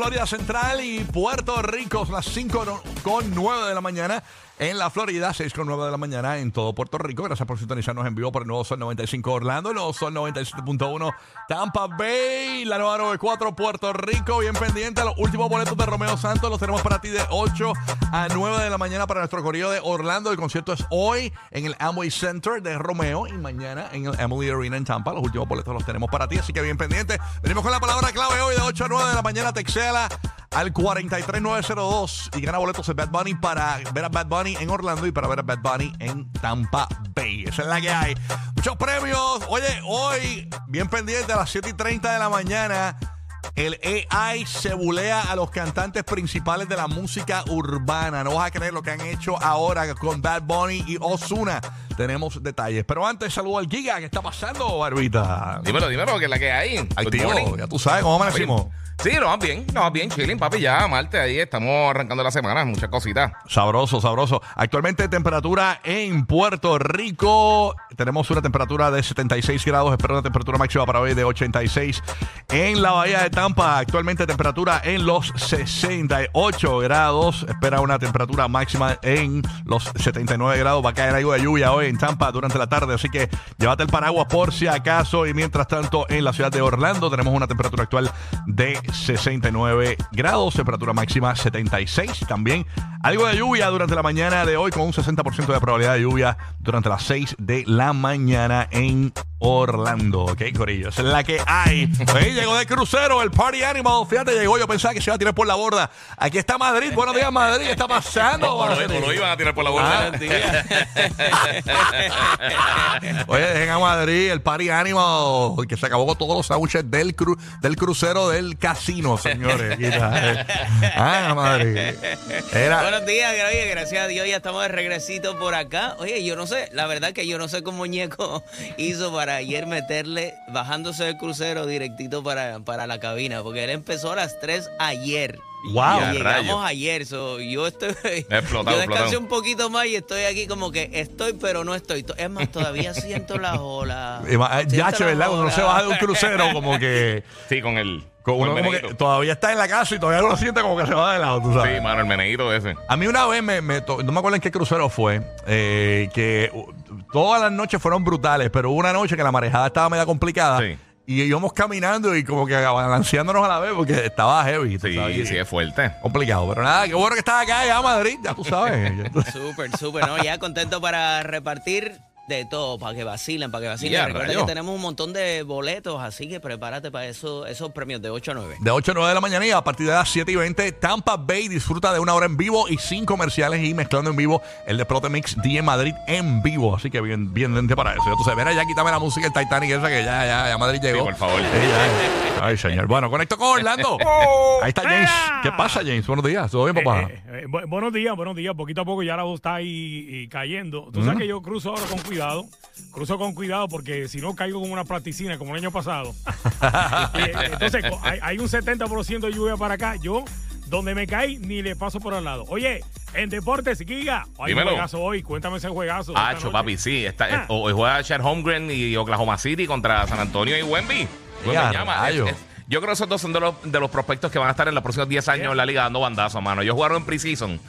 Florida Central y Puerto Rico. Las 5 con 9 de la mañana en la Florida, 6 con 9 de la mañana en todo Puerto Rico. Gracias por sintonizarnos en vivo por el nuevo Sol 95 Orlando, el nuevo Sol 97.1 Tampa Bay, la nueva 94 Puerto Rico. Bien pendiente, los últimos boletos de Romeo Santos los tenemos para ti de 8 a 9 de la mañana para nuestro corrido de Orlando. El concierto es hoy en el Amway Center de Romeo y mañana en el Emily Arena en Tampa. Los últimos boletos los tenemos para ti, así que bien pendiente. Venimos con la palabra clave hoy de 8 a 9 de la mañana. Texela al 43902 y gana boletos de Bad Bunny para ver a Bad Bunny en Orlando y para ver a Bad Bunny en Tampa Bay. Esa es la que hay. Muchos premios. Oye, hoy, bien pendiente a las 7 y 30 de la mañana. El AI se bulea a los cantantes principales de la música urbana. No vas a creer lo que han hecho ahora con Bad Bunny y Osuna. Tenemos detalles. Pero antes, saludo al Giga. ¿Qué está pasando, Barbita? Dímelo, dímelo, que es la que hay. Activo. Ya tú sabes cómo amanecimos. Sí, no, bien, no, bien, chilling, papi, ya, Marte, ahí estamos arrancando la semana, muchas cositas. Sabroso, sabroso. Actualmente temperatura en Puerto Rico. Tenemos una temperatura de 76 grados. Espero una temperatura máxima para hoy de 86. En la bahía de Tampa, actualmente temperatura en los 68 grados. Espera una temperatura máxima en los 79 grados. Va a caer algo de lluvia hoy en Tampa durante la tarde. Así que llévate el paraguas por si acaso. Y mientras tanto, en la ciudad de Orlando tenemos una temperatura actual de 69 grados. Temperatura máxima 76. También algo de lluvia durante la mañana de hoy con un 60% de probabilidad de lluvia durante las 6 de la mañana en Orlando. Ok, Corillo. Esa es la que hay. Oye, llegó de crucero el Party Animal. Fíjate, llegó. Yo pensaba que se iba a tirar por la borda. Aquí está Madrid. Buenos días, Madrid. ¿Qué está pasando? O lo, iban a tirar por la Ah. bolsa. Oye, dejen a Madrid el Party Animal, que se acabó con todos los sándwiches del, cru- del crucero del casino, señores. Eh. Ah, Madrid. Era, Buenos días, oye, gracias a Dios ya estamos de regresito por acá. Oye, yo no sé, la verdad que yo no sé cómo Ñeco hizo para ayer meterle, bajándose del crucero directito para, para la cabina, porque él empezó a las 3 ayer. Wow. Y llegamos ayer, so, yo estoy. Explotado, yo descansé un poquito más y estoy aquí como que estoy, pero no estoy. Es más, todavía siento la ola. ma- Siento ya, ¿verdad? Cuando uno se baja de un crucero, como que, Sí, con el. Uno como que todavía está en la casa y todavía uno siente como que se va de lado, tú sabes. Sí, mano, el meneíto ese. A mí una vez me, me to- no me acuerdo en qué crucero fue, eh, que uh, todas las noches fueron brutales, pero hubo una noche que la marejada estaba media complicada Sí. y íbamos caminando y como que balanceándonos a la vez porque estaba heavy. Sí, sabes, sí, es fuerte. Complicado, pero nada, qué bueno que estás acá ya Madrid, ya tú sabes. Súper, súper, ¿no? Ya contento para repartir de todo, para que vacilen, para que vacilen. Ya, Recuerda que tenemos un montón de boletos, así que prepárate para eso, esos premios de 8 a 9. De 8 a 9 de la mañana y a partir de las 7 y 20, Tampa Bay disfruta de una hora en vivo y sin comerciales y mezclando en vivo el de Prote Mix DJ Madrid en vivo. Así que bien, bien lente para eso. Ya tú sabes, mira, ya quítame la música del Titanic esa que ya, ya, ya Madrid llegó. Sí, por favor. Sí, ya. Ay, señor. Bueno, conecto con Orlando. Ahí está James. ¿Qué pasa, James? Buenos días. ¿Todo bien, papá? Eh, eh, bu- buenos días, buenos días. Poquito a poco ya la voz está ahí y cayendo. Tú sabes que yo cruzo ahora con cuidado. Cruzo con cuidado porque si no caigo como una plasticina como el año pasado. Eh, Entonces, co- hay, hay un 70% de lluvia para acá. Yo, donde me caí, ni le paso por al lado. Oye, en deportes, Giga, hay un juegazo hoy. Cuéntame ese juegazo. Hacho, noche. papi, sí. Está, Ah. Hoy juega Chad Holmgren y Oklahoma City contra San Antonio y Wemby. Ya, Wemby llama. Es- rayo. es- yo creo que esos dos son de los, de los prospectos que van a estar en los próximos 10 años en la liga dando bandazos, mano. Ellos jugaron en preseason.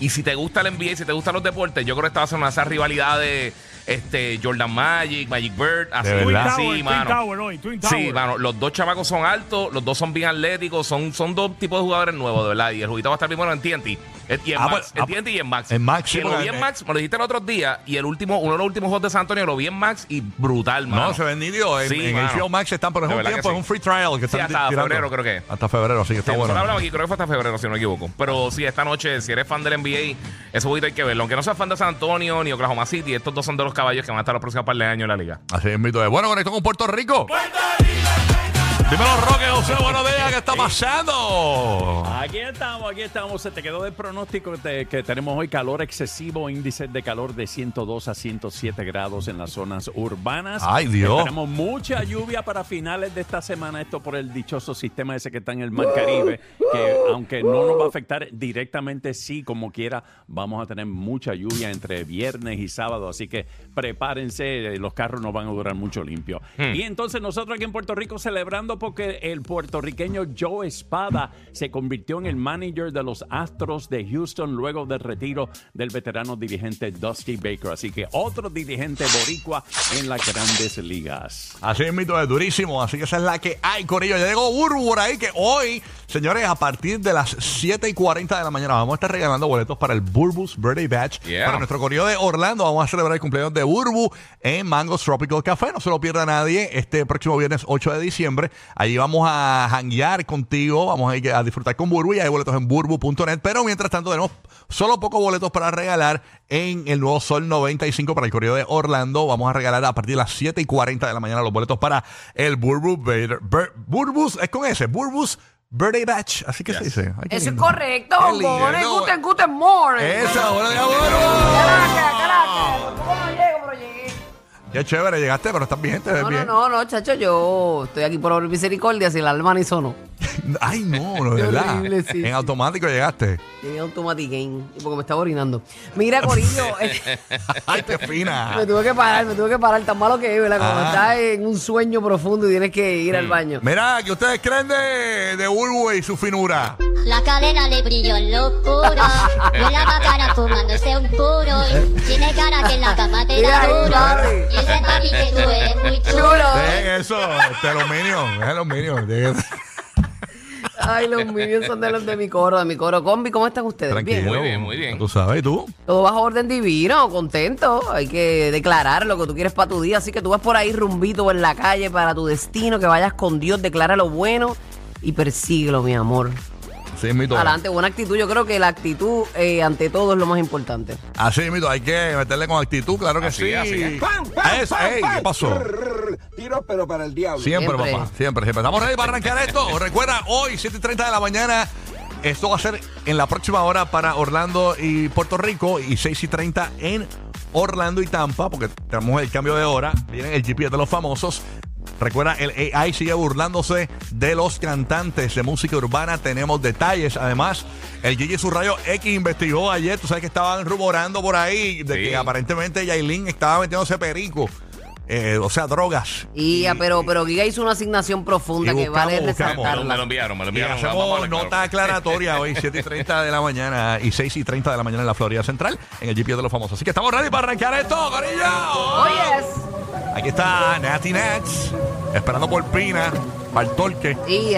Y si te gusta el NBA, si te gustan los deportes, yo creo que esta va a ser una de esas rivalidades este, Jordan Magic, Magic Bird, así, Twin. Tower, así, Twin mano. Tower hoy, Twin Tower. Sí, mano, los dos chamacos son altos, los dos son bien atléticos, son, son dos tipos de jugadores nuevos, de verdad. Y el juguito va a estar primero en TNT. eh, Y en Ah, Max, pues, en ah, TNT y en Max. en Max, sí, Que lo vi en Max, me lo dijiste el otro día, y el último, uno de los últimos juegos de San Antonio lo vi en Max y brutal, mano. No, se ven nítidos. En, Sí, en. HBO Max están, un verdad tiempo, que es un sí. free trial que Sí, están hasta tirando. febrero creo que. Hasta febrero, así que está Sí, bueno. hablamos aquí, creo que fue hasta febrero, si no me equivoco. Pero sí, esta noche, si eres fan del NBA, ese juguito hay que verlo. Aunque no seas fan de San Antonio ni Oklahoma City, estos dos son de los caballos que van a estar los próximos par de años en la liga. Así es, mito. Bueno, conecto con Puerto Rico. Dímelo, Roque José, buenos días, ¿qué está pasando? Aquí estamos, aquí estamos. Se te quedó el pronóstico de- que tenemos hoy calor excesivo, índice de calor de 102 a 107 grados en las zonas urbanas. Ay, Dios. Tenemos mucha lluvia para finales de esta semana, esto por el dichoso sistema ese que está en el Mar Caribe, que aunque no nos va a afectar directamente, sí, como quiera, vamos a tener mucha lluvia entre viernes y sábado, así que prepárense, los carros no van a durar mucho limpio. Y entonces nosotros aquí en Puerto Rico celebrando porque el puertorriqueño Joe Espada se convirtió en el manager de los Astros de Houston luego del retiro del veterano dirigente Dusty Baker. Así que otro dirigente boricua en las grandes ligas. Así es, mito, es durísimo. Así que esa es la que hay, Corillo. Ya llegó Burbu por ahí, que hoy, señores, a partir de las 7 y 40 de la mañana, vamos a estar regalando boletos para el Burbus Birthday Batch. Yeah. Para nuestro Corillo de Orlando, vamos a celebrar el cumpleaños de Burbu en Mangos Tropical Café. No se lo pierda nadie. Este próximo viernes 8 de diciembre. Allí vamos a janguear contigo. Vamos a ir a disfrutar con Burbu. Y hay boletos en burbu.net. Pero mientras tanto, tenemos solo pocos boletos para regalar en el nuevo Sol 95 para el Corillo de Orlando. Vamos a regalar a partir de las 7 y 40 de la mañana los boletos para el Burbu Bader. Bur- Burbus, es con ese, Burbus Birthday Batch. Así que se dice. Ay, Eso es correcto. Guten, guten morning. Esa, hola de Caracas, Burbu. Caracas. Qué chévere, llegaste, pero estás bien, te ves No, bien. no, no, no, chacho, yo estoy aquí por misericordia si el alma ni sonó. Ay, no, no, de verdad. horrible, sí, en sí. automático llegaste. Llegué automatic game porque me estaba orinando. Mira, Corillo, eh, Ay, qué fina. me tuve que parar, me tuve que parar. Tan malo que es, ¿verdad? Cuando Ah. estás en un sueño profundo y tienes que ir al baño. Mira, ¿qué ustedes creen de, de y su finura? La cadena le brilló en locura. Con la bacana fumándose un puro. Y tiene cara que en la cama te Mira da ahí, duro. papi. Y ese papi que tú eres muy chulo. Chulo. Dejen eso, este, los minions, dejen los minions. dejen- Ay, los míos son de los de mi coro, de mi coro. Combi, ¿cómo están ustedes? Tranquilo. Bien. Muy bien, muy bien. Tú sabes, ¿y tú? Todo bajo orden divino, contento. Hay que declarar lo que tú quieres para tu día. Así que tú vas por ahí rumbito en la calle para tu destino, que vayas con Dios, declara lo bueno y persíguelo, mi amor. Sí, mito. Adelante, buena actitud. Yo creo que la actitud eh, ante todo es lo más importante. Así, mito, hay que meterle con actitud, claro que Así sí. es, así es. A eso, ey, ¿Qué pasó? Pero para el diablo. Siempre, Siempre. papá, siempre, siempre. Estamos ready para arrancar esto. Recuerda, hoy, 7 y 30 de la mañana. Esto va a ser en la próxima hora para Orlando y Puerto Rico y 6 y 30 en Orlando y Tampa, porque tenemos el cambio de hora. Viene el GPS de los famosos. Recuerda, el AI sigue burlándose de los cantantes de música urbana. Tenemos detalles. Además, el Gigi Surrayo X investigó ayer. Tú sabes que estaban rumorando por ahí de Sí. que aparentemente Yailin estaba metiéndose perico. Eh, o sea, drogas. Y, ah, pero, pero Giga hizo una asignación profunda y que buscamos, vale buscamos. Me lo, resaltarla. enviaron, me lo Y enviaron. Vamos a hacemos hablar claro. nota aclaratoria hoy, 7 y 30 de la mañana y 6 y 30 de la mañana en la Florida Central, en el GPS de los famosos. Así que estamos ready para arrancar esto, Corillo. Oh, yes. Aquí está Natty Nats, esperando por Pina, para el torque. Y